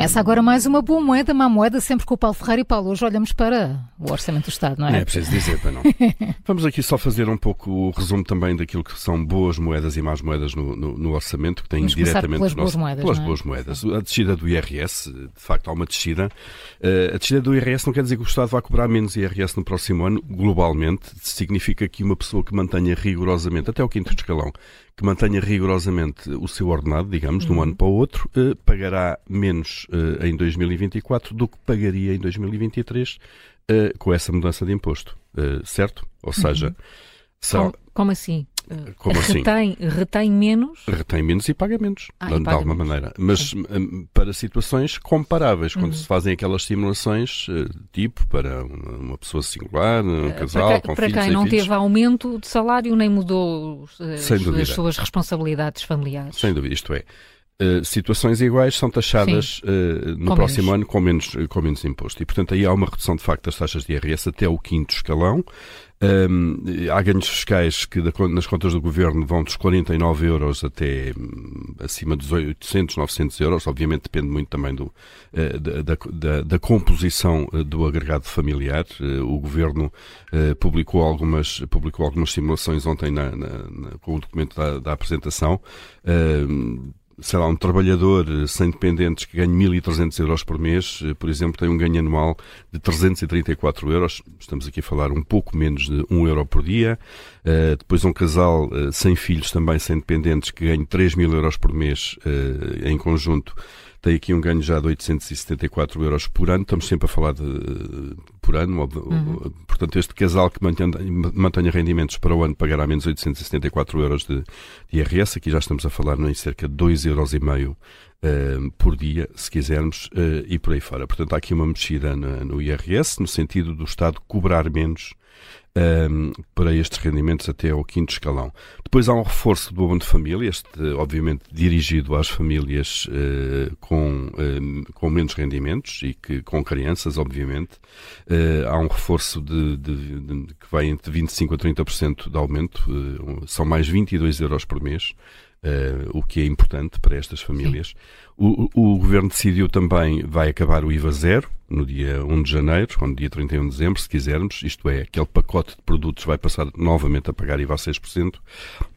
Começa agora mais uma boa moeda, má moeda, sempre com o Paulo Ferreira e Paulo. Hoje olhamos para o Orçamento do Estado, não é? É preciso dizer, para não. Vamos aqui só fazer um pouco o resumo também daquilo que são boas moedas e más moedas no, no, no orçamento, que têm Vamos diretamente pelas nosso, boas moedas, pelas não é? boas moedas. A descida do IRS, de facto há uma descida. Eh, a descida do IRS não quer dizer que o Estado vai cobrar menos IRS no próximo ano, globalmente. Significa que uma pessoa que mantenha rigorosamente, até o quinto escalão, que mantenha rigorosamente o seu ordenado, digamos, de um ano para o outro, eh, pagará menos eh, em 2024 do que pagaria em 2023 eh, com essa mudança de imposto. Eh, certo? Ou seja, são, Como, como assim? Uh, Como assim? retém, retém menos? retém menos e paga menos, Ah, de, paga alguma menos. maneira. Mas hum, para situações comparáveis, quando Uhum. se fazem aquelas simulações, eh, tipo para uma pessoa singular, um Uh, casal, para, com quem- para filhos, quem não filhos, teve aumento de salário nem mudou Sem as, as suas responsabilidades familiares. Sem dúvida, isto é. Eh, situações iguais são taxadas eh, no Com próximo menos. ano com menos, com menos imposto. E, portanto, aí há uma redução de facto das taxas de IRS até o quinto escalão. Hum, há ganhos fiscais que nas contas do governo vão dos 49 euros até hum, acima dos 800, 900 euros. Obviamente depende muito também do, eh, da, da- da- composição eh, do agregado familiar. Eh, O governo eh, publicou, algumas, publicou algumas simulações ontem na- na- na- com o documento da, da apresentação. Hum, sei lá, um trabalhador eh, sem dependentes que ganha 1.300 euros por mês, eh, por exemplo, tem um ganho anual de 334 euros. Estamos aqui a falar um pouco menos de 1 euro por dia. Eh, depois um casal eh, sem filhos, também sem dependentes, que ganha 3 mil euros por mês eh, em conjunto. Tem aqui um ganho já de 874 euros por ano. Estamos sempre a falar de, por ano. Uhum. Portanto, este casal que mantenha, mantenha rendimentos para o ano pagará menos 874 euros de, de IRS. Aqui já estamos a falar em cerca de 2,5 euros eh, por dia, se quisermos, eh, e por aí fora. Portanto, há aqui uma mexida no IRS, no sentido do Estado cobrar menos ehm, para estes rendimentos até ao quinto escalão. Depois há um reforço do abono de família, este obviamente dirigido às famílias eh, com, eh, com menos rendimentos e que com crianças, obviamente. Eh, há um reforço de, de- de- que vai entre 25% a 30% de aumento, eh, são mais 22 euros por mês. Eh, o que é importante para estas famílias. O, o- o Governo decidiu também, vai acabar o IVA zero, no dia 1 de janeiro, ou no dia 31 de dezembro, se quisermos, isto é, aquele pacote de produtos vai passar novamente a pagar IVA a 6%,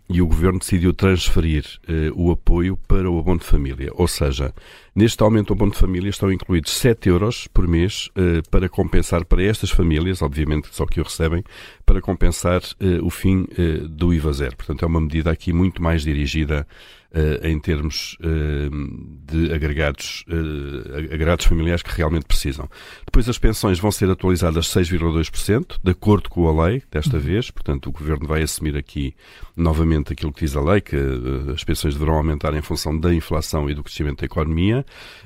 e o Governo decidiu transferir eh, o apoio para o abono de família. Ou seja, neste aumento do abono de família estão incluídos 7 euros por mês eh, para compensar para estas famílias, obviamente só que o recebem, para compensar eh, o fim do IVA zero. Portanto, é uma medida aqui muito mais dirigida em termos eh, de agregados, eh, agregados familiares que realmente precisam. Depois as pensões vão ser atualizadas 6,2%, de acordo com a lei, desta vez. Portanto, o Governo vai assumir aqui novamente aquilo que diz a lei, que eh, as pensões deverão aumentar em função da inflação e do crescimento da economia.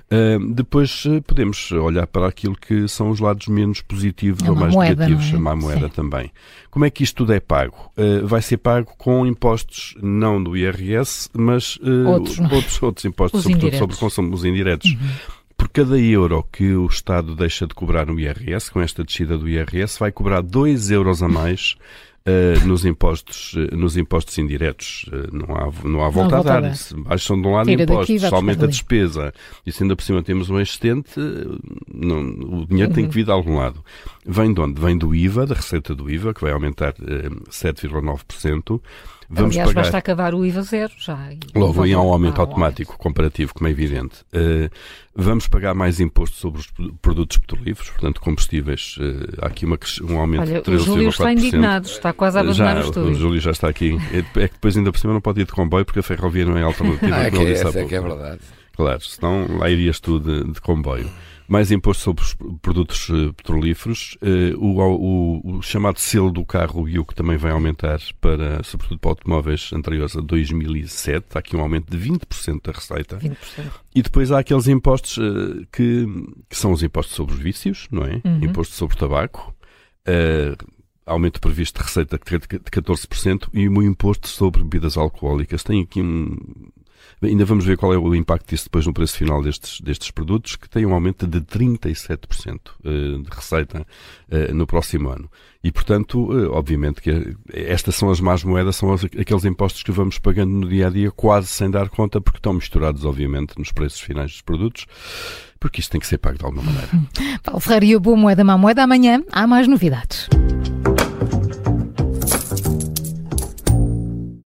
Eh, depois eh, podemos olhar para aquilo que são os lados menos positivos A ou mais moeda, negativos, é? a má moeda Sim. também. Como é que isto tudo é pago? Eh, vai ser pago com impostos não do IRS, mas eh, Outros, outros, outros impostos, Os sobretudo indiretos. sobre o consumo, os indiretos. Por cada euro que o Estado deixa de cobrar no IRS, com esta descida do IRS, vai cobrar 2 euros a mais eh, nos, impostos, eh, nos impostos indiretos. Eh, não, há, não há volta, volta a dar. baixam de um lado Tira daqui, impostos, se aumenta a despesa e se ainda por cima temos um excedente, não- o dinheiro tem que vir de algum lado. Vem de onde? Vem do IVA, da receita do IVA, que vai aumentar eh, 7,9%. Vamos Aliás, pagar... basta acabar o IVA zero já. Logo aí há um aumento um automático comparativo, como é evidente. Eh, vamos pagar mais imposto sobre os produtos petrolíferos, portanto, combustíveis. eh, há aqui uma, um aumento Olha, de o Júlio está 13,4%. indignado, está quase a abandonar Já, o estúdio. o Júlio já está aqui. É é que depois, ainda por cima, não pode ir de comboio porque a ferrovia não é alternativa. Ah, é que há essa é que é pouco. verdade. Claro, senão lá irias tu de, de comboio. Mais imposto sobre os produtos eh, petrolíferos. eh, o, o- o chamado selo do carro o que também vai aumentar, para, sobretudo para automóveis anteriores a 2007. Há aqui um aumento de 20% da receita. 20%. E depois há aqueles impostos eh, que, que são os impostos sobre os vícios, não é? Uhum. Imposto sobre o tabaco. eh, aumento previsto de receita de 14% e o imposto sobre bebidas alcoólicas. Tem aqui um, Ainda vamos ver qual é o impacto disso depois no preço final destes, destes produtos, que tem um aumento de 37% de receita no próximo ano. E, portanto, obviamente que estas são as más moedas, são aqueles impostos que vamos pagando no dia a dia quase sem dar conta, porque estão misturados, obviamente, nos preços finais dos produtos, porque isto tem que ser pago de alguma maneira. Paulo Ferreira e o Boa Moeda, Má Moeda, amanhã há mais novidades.